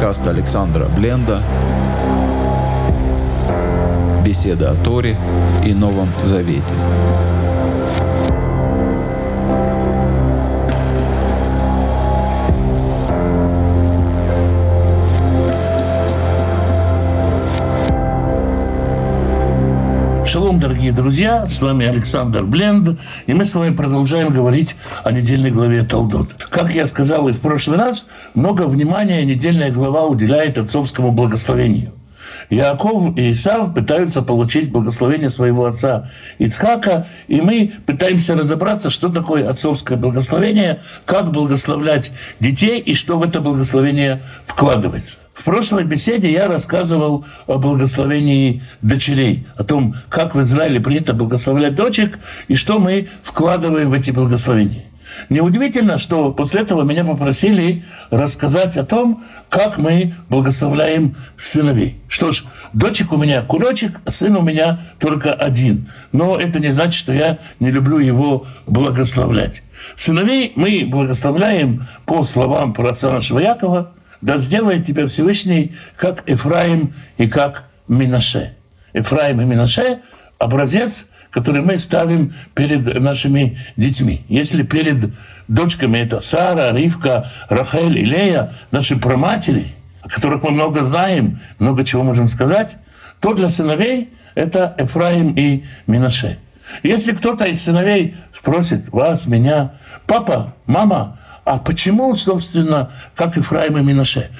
Подкаст Александра Бленда. Беседа о Торе и Новом Завете. Шалом, дорогие друзья, с вами Александр Бленд, и мы с вами продолжаем говорить о недельной главе Талдот. Как я сказал и в прошлый раз, много внимания недельная глава уделяет отцовскому благословению. Иаков и Исав пытаются получить благословение своего отца Ицхака, и мы пытаемся разобраться, что такое отцовское благословение, как благословлять детей и что в это благословение вкладывается. В прошлой беседе я рассказывал о благословении дочерей, о том, как в Израиле принято благословлять дочек и что мы вкладываем в эти благословения. Неудивительно, что после этого меня попросили рассказать о том, как мы благословляем сыновей. Что ж, дочек у меня кулечек, а сын у меня только один. Но это не значит, что я не люблю его благословлять. Сыновей мы благословляем по словам про отца нашего Якова, да сделает тебя Всевышний, как Эфраим и как Минаше. Эфраим и Минаше – образец, который мы ставим перед нашими детьми. Если перед дочками это Сара, Ривка, Рахель и Лея, наши проматери, о которых мы много знаем, много чего можем сказать, то для сыновей это Эфраим и Минаше. Если кто-то из сыновей спросит вас, меня, папа, мама, а почему, собственно, как Ифраим и Минаше?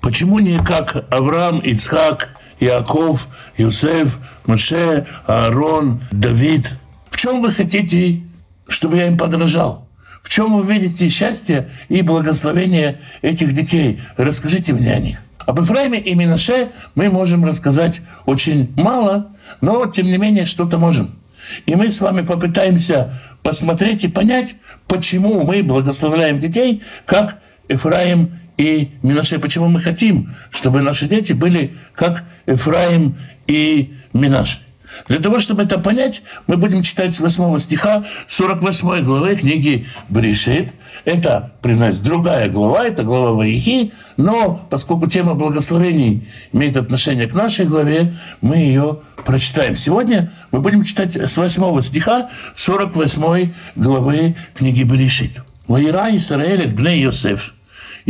Почему не как Авраам, Ицхак, Иаков, Юсеф, Моше, Аарон, Давид? В чем вы хотите, чтобы я им подражал? В чем вы видите счастье и благословение этих детей? Расскажите мне о них. Об Ифраиме и Минаше мы можем рассказать очень мало, но тем не менее что-то можем. И мы с вами попытаемся посмотреть и понять, почему мы благословляем детей, как Эфраим и Минаше, почему мы хотим, чтобы наши дети были как Эфраим и Минаше. Для того, чтобы это понять, мы будем читать с 8 стиха 48 главы книги Бришит. Это, признаюсь, другая глава, это глава Ваихи, но поскольку тема благословений имеет отношение к нашей главе, мы ее прочитаем. Сегодня мы будем читать с 8 стиха 48 главы книги Берешит. «Ваира Исраэль бней Йосеф».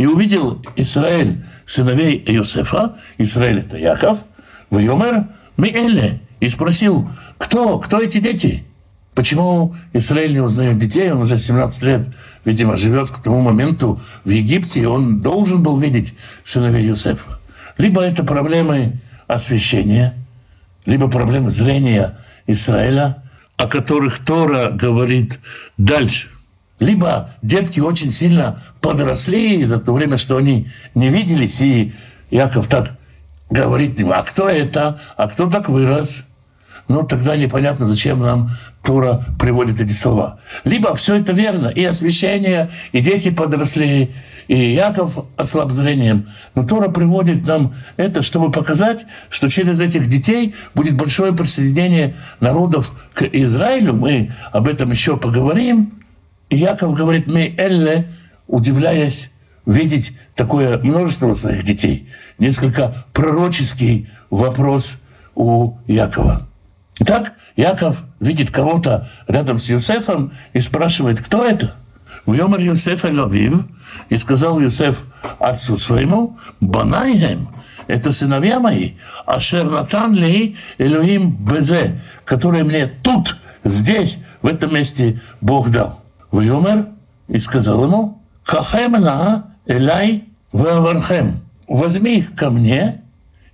И увидел Израиль сыновей Иосифа, Израиль это Яков, в Йомер, ми эле, и спросил, кто, кто эти дети? Почему Израиль не узнает детей? Он уже 17 лет, видимо, живет к тому моменту в Египте, и он должен был видеть сыновей Юсефа. Либо это проблемы освящения, либо проблемы зрения Израиля, о которых Тора говорит дальше. Либо детки очень сильно подросли за то время, что они не виделись, и Яков так говорит им, а кто это, а кто так вырос – ну тогда непонятно, зачем нам Тура приводит эти слова. Либо все это верно, и освящение, и дети подросли, и Яков ослаб зрением. Но Тора приводит нам это, чтобы показать, что через этих детей будет большое присоединение народов к Израилю. Мы об этом еще поговорим. И Яков говорит, мы элле, удивляясь видеть такое множество своих детей. Несколько пророческий вопрос у Якова. Итак, Яков видит кого-то рядом с Юсефом и спрашивает, кто это? Уйомар Юсеф Эловив, и сказал Юсеф отцу своему, Банайхем, это сыновья мои, а Шернатан ли Элюим Безе, которые мне тут, здесь, в этом месте Бог дал. Уйомар и сказал ему, Хахемна Элай Вавархем, возьми их ко мне,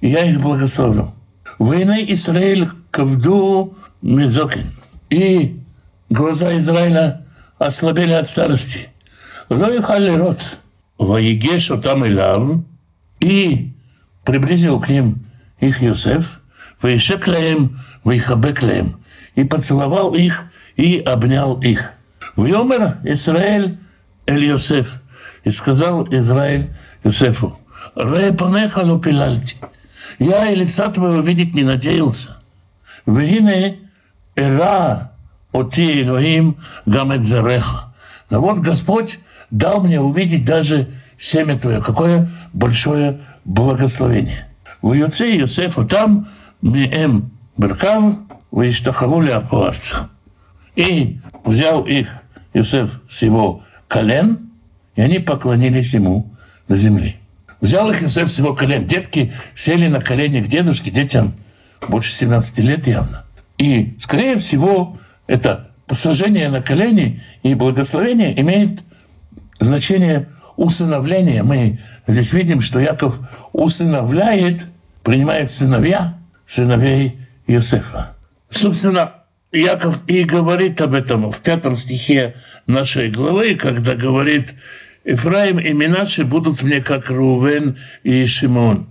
и я их благословлю. Войны Израиль ковду мезокин. И глаза Израиля ослабели от старости. Лоихали рот. Воегешу там и лав. И приблизил к ним их Йосеф. Вейшек лаем, вейхабек лаем. И поцеловал их, и обнял их. «Вьомер Израиль Эль Йосеф». И сказал Израиль Йосефу, «Ре панехалу пилальти». Я и лица твоего видеть не надеялся. Вегине эра оти Элохим гамет зареха. Но вот Господь дал мне увидеть даже семя твое. Какое большое благословение. В Юце Юсефа там Миэм Беркав, вы Иштахаруля Апуарца. И взял их Юсеф с его колен, и они поклонились ему на земле. Взял их Юсеф с его колен. Детки сели на колени к дедушке, детям больше 17 лет явно. И, скорее всего, это посажение на колени и благословение имеет значение усыновления. Мы здесь видим, что Яков усыновляет, принимает сыновья, сыновей Иосифа. Собственно, Яков и говорит об этом в пятом стихе нашей главы, когда говорит «Ифраим и Минаши будут мне как Рувен и Шимон».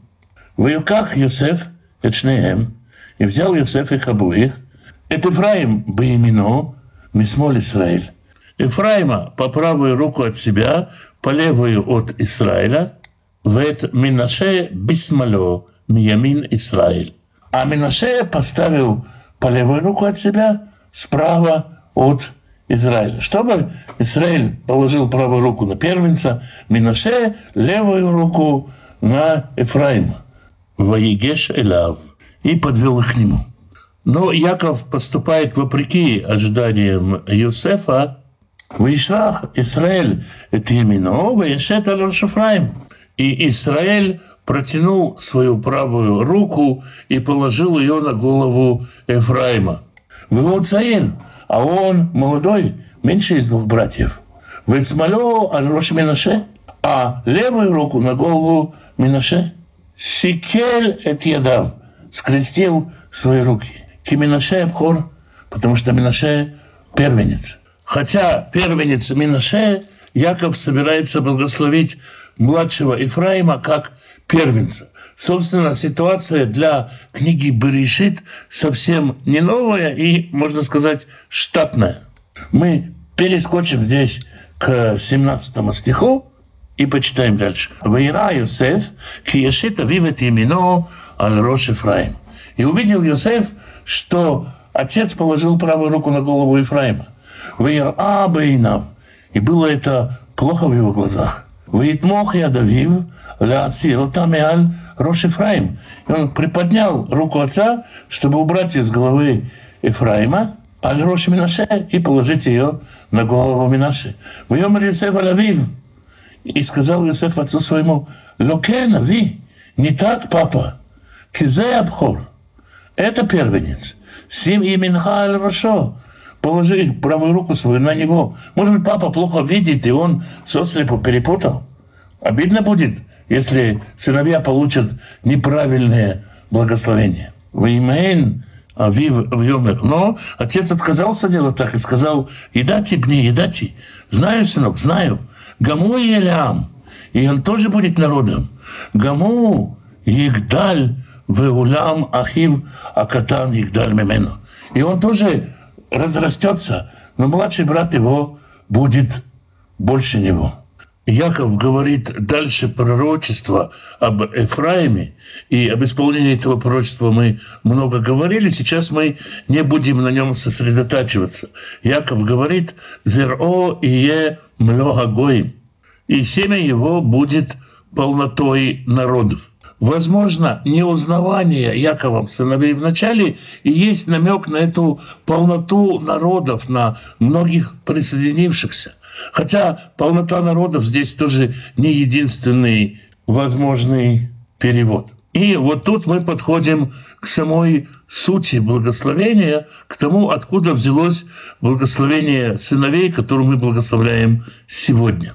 В Юках Йосеф, Эчнеем, и взял Йосеф их обоих, это Ифраим Баимино, Мисмоль Израиль. Ифраима по правую руку от себя, по левую от Израиля, вет Минаше Бисмало, Миямин Израиль. А Минаше поставил по левую руку от себя, справа от Израиля. Чтобы Израиль положил правую руку на первенца, Минаше левую руку на Ефраима. Ваегеш Элав. И подвел их к нему. Но Яков поступает вопреки ожиданиям Юсефа. Вишрах Израиль это именно Вешет Шафраим. И Израиль протянул свою правую руку и положил ее на голову Ефраима. Вы Цаин, а он молодой, меньше из двух братьев. Вы Цмалё Аль-Рош Минаше, а левую руку на голову Минаше. Сикель эт ядав, скрестил свои руки. Киминаше Абхор, потому что Минаше первенец. Хотя первенец Минаше, Яков собирается благословить младшего Ифраима как первенца. Собственно, ситуация для книги Берешит совсем не новая и, можно сказать, штатная. Мы перескочим здесь к 17 стиху и почитаем дальше. «Ваира Йосеф, ки ешит авивет имено аль рош Ефраим». И увидел Йосеф, что отец положил правую руку на голову Ефраима. Вейр Абейнав. И было это плохо в его глазах. Вейтмох я давив, ляцир тамиаль Рош Ефраим. И он приподнял руку отца, чтобы убрать ее с головы Ефраима, аль Рош Минаше, и положить ее на голову Минаше. Вьем Йосеф алавив. И сказал Йосеф отцу своему, Локен, ви, не так, папа, кизе абхор. Это первенец. Сим и Минхаль Рошо. Положи правую руку свою на него. Может быть, папа плохо видит, и он сослепу перепутал. Обидно будет, если сыновья получат неправильное благословение. Веймейн Авив в Йомер. Но отец отказался делать так и сказал, едати мне, едати. Знаю, сынок, знаю. Гаму и Элям. И он тоже будет народом. Гаму, Игдаль, Веулям Ахив Акатан Игдаль Мемену. И он тоже разрастется, но младший брат его будет больше него. Яков говорит дальше пророчество об Эфраиме, и об исполнении этого пророчества мы много говорили, сейчас мы не будем на нем сосредотачиваться. Яков говорит «Зеро ие много гоим», и семя его будет полнотой народов. Возможно, неузнавание Яковом сыновей в начале и есть намек на эту полноту народов, на многих присоединившихся. Хотя полнота народов здесь тоже не единственный возможный перевод. И вот тут мы подходим к самой сути благословения, к тому, откуда взялось благословение сыновей, которое мы благословляем сегодня.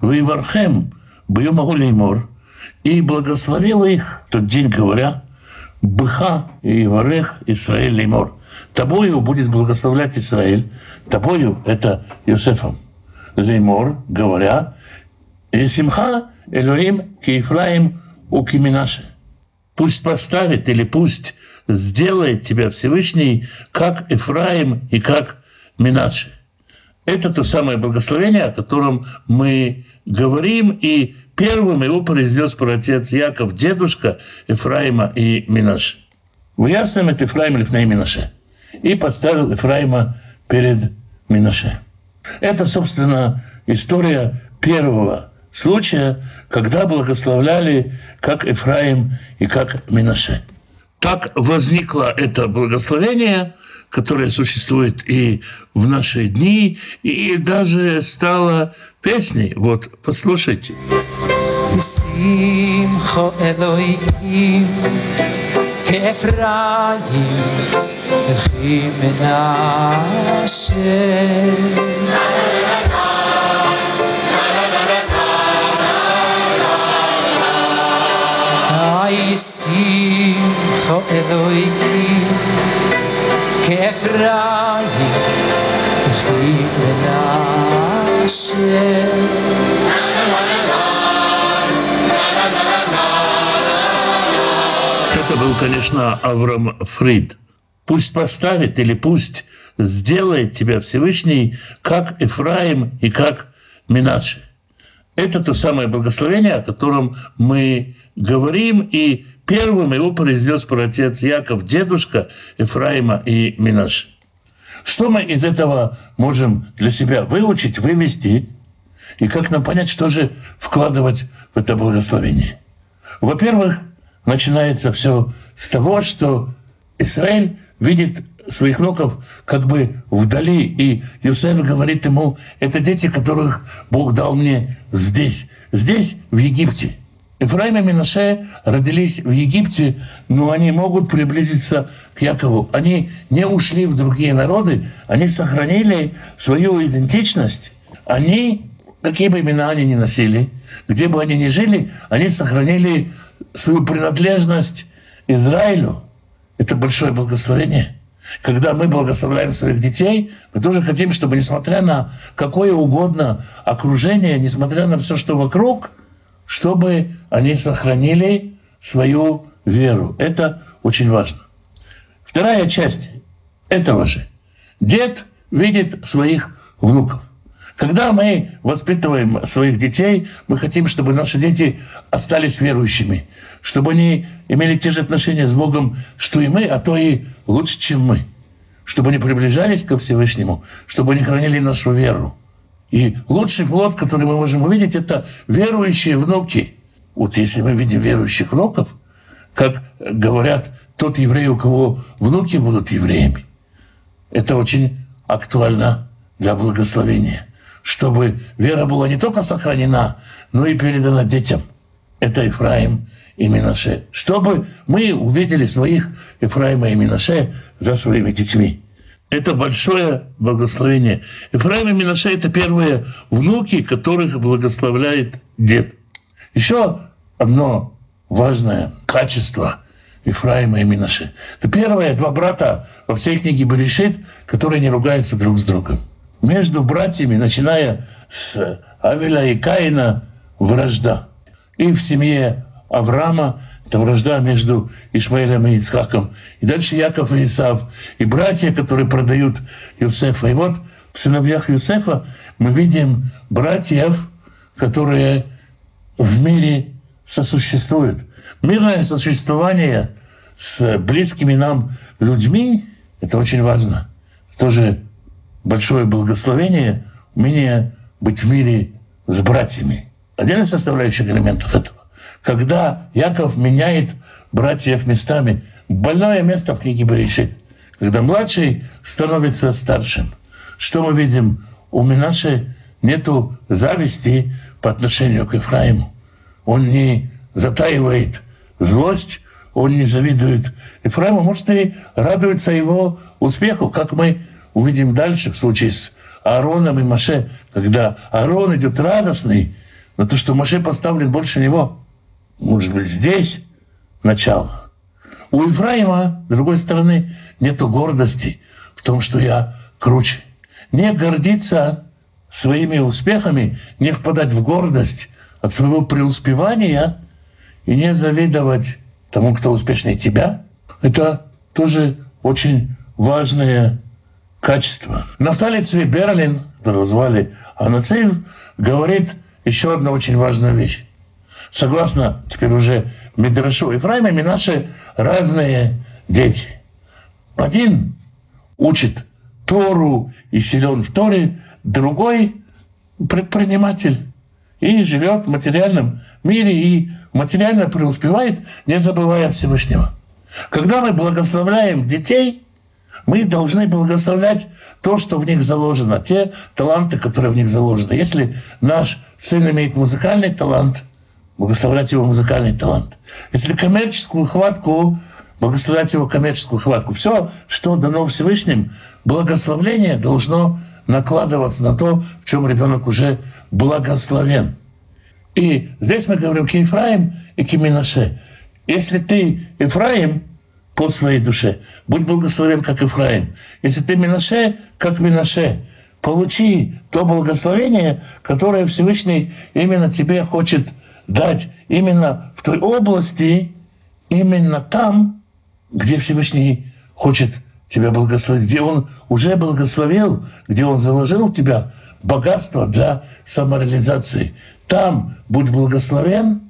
Вейвархем, Бьемагу Леймор – и благословил их тот день, говоря, «Быха и Варех Исраэль Леймор». Тобою будет благословлять Израиль, тобою – это Иосифом. Леймор, говоря, «Симха Элоим Киефраим у Киминаши». Пусть поставит или пусть сделает тебя Всевышний, как Ефраим и как Минаши. Это то самое благословение, о котором мы говорим, и Первым его произнес праотец Яков, дедушка Ефраима и Минаше. В ясном это Ефраим Лифней Минаше. И поставил Ефраима перед Минаше. Это, собственно, история первого случая, когда благословляли как Ефраим и как Минаше. Так возникло это благословение, которая существует и в наши дни, и даже стала песней. Вот, послушайте. Ay, simcha Elohim, Ефраим, и Менаше. Это был, конечно, Авраам Фрид. Пусть поставит или пусть сделает тебя Всевышний, как Ефраим и как Минаше. Это то самое благословение, о котором мы говорим, и первым его произнес праотец Яков, дедушка Ефраима и Минаш. Что мы из этого можем для себя выучить, вывести, и как нам понять, что же вкладывать в это благословение? Во-первых, начинается все с того, что Израиль видит своих внуков как бы вдали. И Юсеф говорит ему, это дети, которых Бог дал мне здесь, здесь, в Египте. Ефраим и Минаше родились в Египте, но они могут приблизиться к Якову. Они не ушли в другие народы, они сохранили свою идентичность. Они, какие бы имена они ни носили, где бы они ни жили, они сохранили свою принадлежность Израилю. Это большое благословение. Когда мы благословляем своих детей, мы тоже хотим, чтобы, несмотря на какое угодно окружение, несмотря на все, что вокруг – чтобы они сохранили свою веру. Это очень важно. Вторая часть этого же. Дед видит своих внуков. Когда мы воспитываем своих детей, мы хотим, чтобы наши дети остались верующими, чтобы они имели те же отношения с Богом, что и мы, а то и лучше, чем мы, чтобы они приближались ко Всевышнему, чтобы они хранили нашу веру. И лучший плод, который мы можем увидеть, это верующие внуки. Вот если мы видим верующих внуков, как говорят, тот еврей, у кого внуки будут евреями, это очень актуально для благословения. Чтобы вера была не только сохранена, но и передана детям. Это Ефраим и Минаше. Чтобы мы увидели своих Ефраима и Минаше за своими детьми. Это большое благословение. Ефраим и Минаша – это первые внуки, которых благословляет дед. Еще одно важное качество Ефраима и Минаши. Это первые два брата во всей книге Берешит, которые не ругаются друг с другом. Между братьями, начиная с Авеля и Каина, вражда. И в семье Авраама это вражда между Ишмаэлем и Ицхаком. И дальше Яков и Исав. И братья, которые продают Юсефа. И вот в сыновьях Юсефа мы видим братьев, которые в мире сосуществуют. Мирное сосуществование с близкими нам людьми – это очень важно. Тоже большое благословение, умение быть в мире с братьями. Один из составляющих элементов этого когда Яков меняет братьев местами. Больное место в книге Берешит. Когда младший становится старшим. Что мы видим? У Минаши нету зависти по отношению к Ефраиму. Он не затаивает злость, он не завидует Ефраиму, может, и радуется его успеху, как мы увидим дальше в случае с Аароном и Маше, когда Аарон идет радостный на то, что Маше поставлен больше него – может быть, здесь начало. У Ефраима, с другой стороны, нету гордости в том, что я круче. Не гордиться своими успехами, не впадать в гордость от своего преуспевания и не завидовать тому, кто успешнее тебя. Это тоже очень важное качество. Нафтали Цви Берлин, которого звали Анацеев, говорит еще одну очень важную вещь согласно теперь уже Медрашу Ефраимами, наши разные дети. Один учит Тору и силен в Торе, другой предприниматель. и живет в материальном мире и материально преуспевает, не забывая Всевышнего. Когда мы благословляем детей, мы должны благословлять то, что в них заложено, те таланты, которые в них заложены. Если наш сын имеет музыкальный талант, благословлять его музыкальный талант. Если коммерческую хватку, благословлять его коммерческую хватку. Все, что дано Всевышним, благословление должно накладываться на то, в чем ребенок уже благословен. И здесь мы говорим Кефраим и Киминаше. Если ты Ефраим по своей душе, будь благословен, как Ефраим. Если ты Минаше, как Минаше, получи то благословение, которое Всевышний именно тебе хочет дать, именно в той области, именно там, где Всевышний хочет тебя благословить, где Он уже благословил, где Он заложил в тебя богатство для самореализации. Там будь благословен.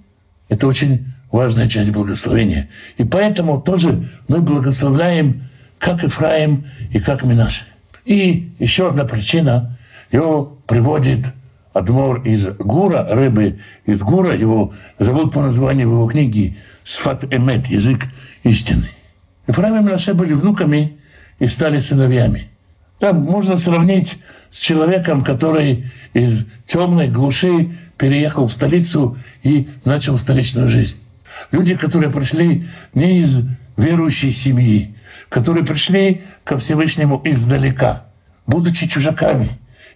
Это очень важная часть благословения. И поэтому тоже мы благословляем как Ифраим и как Минаши. И еще одна причина, его приводит Адмор из Гура, рыбы из Гура, его зовут по названию его книги «Сфат Эмет», язык истины. Ифраим и Минаше были внуками и стали сыновьями. Там можно сравнить с человеком, который из темной глуши переехал в столицу и начал столичную жизнь. Люди, которые пришли не из верующей семьи, которые пришли ко Всевышнему издалека, будучи чужаками.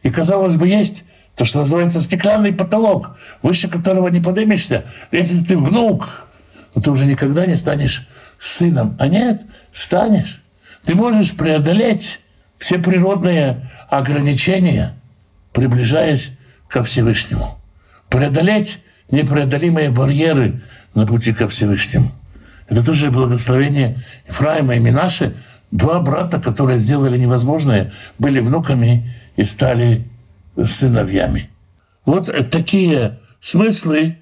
И, казалось бы, есть то, что называется стеклянный потолок, выше которого не поднимешься. Если ты внук, то ты уже никогда не станешь сыном. А нет, станешь. Ты можешь преодолеть все природные ограничения, приближаясь ко Всевышнему. Преодолеть непреодолимые барьеры на пути ко Всевышнему. Это тоже благословение Ефраима и Минаши. Два брата, которые сделали невозможное, были внуками и стали сыновьями. Вот такие смыслы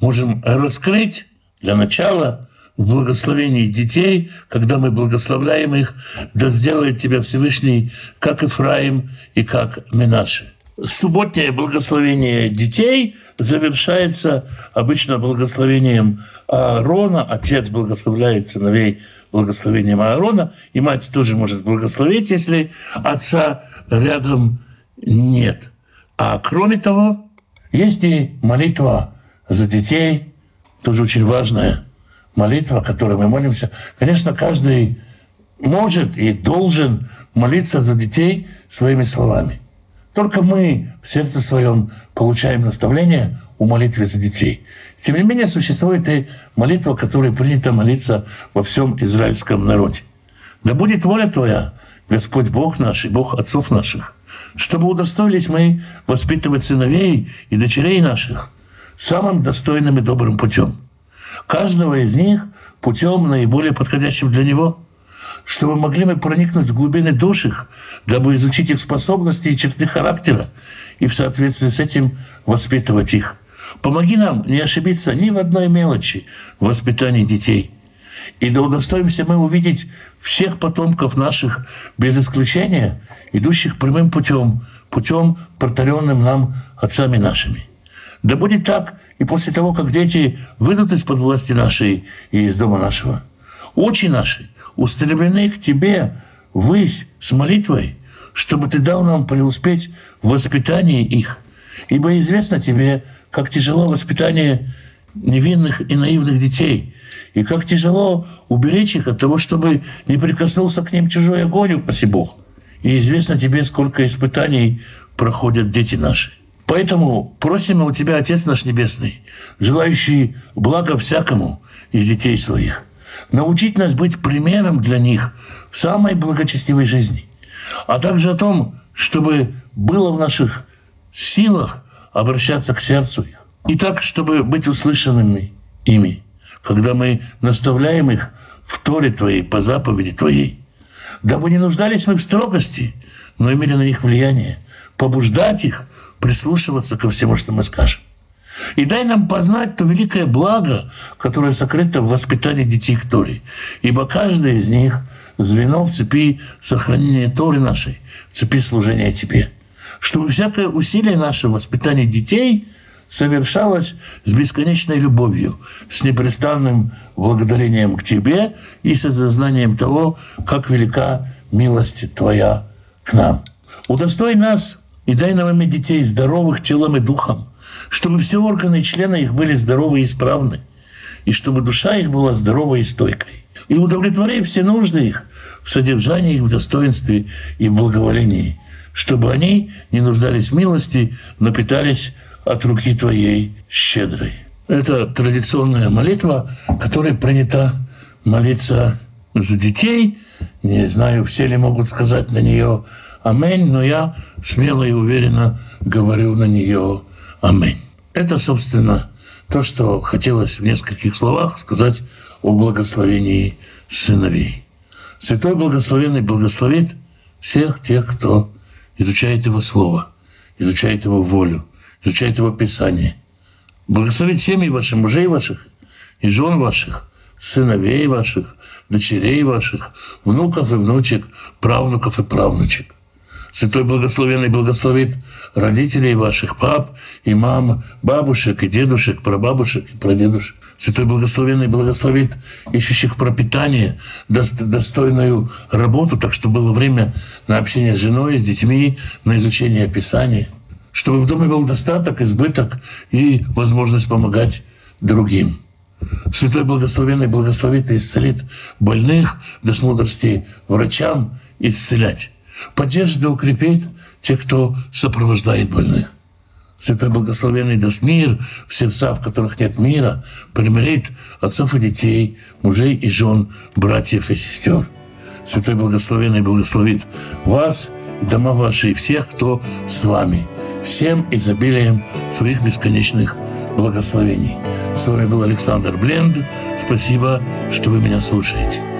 можем раскрыть для начала в благословении детей, когда мы благословляем их, да сделает тебя Всевышний, как Ифраим и как Минаши. Субботнее благословение детей завершается обычно благословением Аарона. Отец благословляет сыновей благословением Аарона, и мать тоже может благословить, если отца рядом нет. А кроме того, есть и молитва за детей, тоже очень важная молитва, которой мы молимся. Конечно, каждый может и должен молиться за детей своими словами. Только мы в сердце своем получаем наставление о молитве за детей. Тем не менее, существует и молитва, которой принято молиться во всем израильском народе. Да будет воля Твоя, Господь Бог наш и Бог отцов наших, чтобы удостоились мы воспитывать сыновей и дочерей наших самым достойным и добрым путем. Каждого из них путем наиболее подходящим для него, чтобы могли мы проникнуть в глубины душ их, дабы изучить их способности и черты характера, и в соответствии с этим воспитывать их. Помоги нам не ошибиться ни в одной мелочи в воспитании детей. И да удостоимся мы увидеть всех потомков наших, без исключения, идущих прямым путем, путем, протаренным нам отцами нашими. Да будет так и после того, как дети выйдут из-под власти нашей и из дома нашего. Очи наши устремлены к Тебе высь с молитвой, чтобы Ты дал нам преуспеть в воспитании их. Ибо известно Тебе, как тяжело воспитание невинных и наивных детей, и как тяжело уберечь их от того, чтобы не прикоснулся к ним чужой огонь, упаси Бог. И известно Тебе, сколько испытаний проходят дети наши. Поэтому просим у Тебя, Отец наш Небесный, желающий блага всякому из детей своих, научить нас быть примером для них в самой благочестивой жизни, а также о том, чтобы было в наших силах обращаться к сердцу их. И так, чтобы быть услышанными ими, когда мы наставляем их в Торе Твоей, по заповеди Твоей. Дабы не нуждались мы в строгости, но имели на них влияние, побуждать их прислушиваться ко всему, что мы скажем. И дай нам познать то великое благо, которое сокрыто в воспитании детей к Торе. Ибо каждый из них – звено в цепи сохранения Торы нашей, в цепи служения Тебе. Чтобы всякое усилие наше в воспитании детей совершалось с бесконечной любовью, с непрестанным благодарением к Тебе и с осознанием того, как велика милость Твоя к нам. Удостой нас и дай нам иметь детей здоровых телом и духом, чтобы все органы и члены их были здоровы и исправны, и чтобы душа их была здоровой и стойкой. И удовлетворяй все нужды их в содержании их, в достоинстве и в благоволении, чтобы они не нуждались в милости, но питались от руки Твоей щедрой. Это традиционная молитва, которая принята молиться за детей. Не знаю, все ли могут сказать на нее «Аминь», но я смело и уверенно говорю на нее «Аминь». Это, собственно, то, что хотелось в нескольких словах сказать о благословении сыновей. Святой Благословенный благословит всех тех, кто изучает Его Слово, изучает Его волю, изучает Его Писание. Благословит семьи ваших, мужей ваших и жен ваших, сыновей ваших, дочерей ваших, внуков и внучек, правнуков и правнучек. Святой Благословенный благословит родителей ваших, пап и мам, бабушек и дедушек, прабабушек и прадедушек. Святой Благословенный благословит ищущих пропитание, достойную работу, так что было время на общение с женой, с детьми, на изучение Писания, чтобы в доме был достаток, избыток и возможность помогать другим. Святой Благословенный благословит и исцелит больных, даст мудрости врачам исцелять. Поддержит и укрепит тех, кто сопровождает больных. Святой Благословенный даст мир в сердца, в которых нет мира, примирит отцов и детей, мужей и жен, братьев и сестер. Святой Благословенный благословит вас дома ваши, и всех, кто с вами, всем изобилием своих бесконечных благословений. С вами был Александр Бленд. Спасибо, что вы меня слушаете.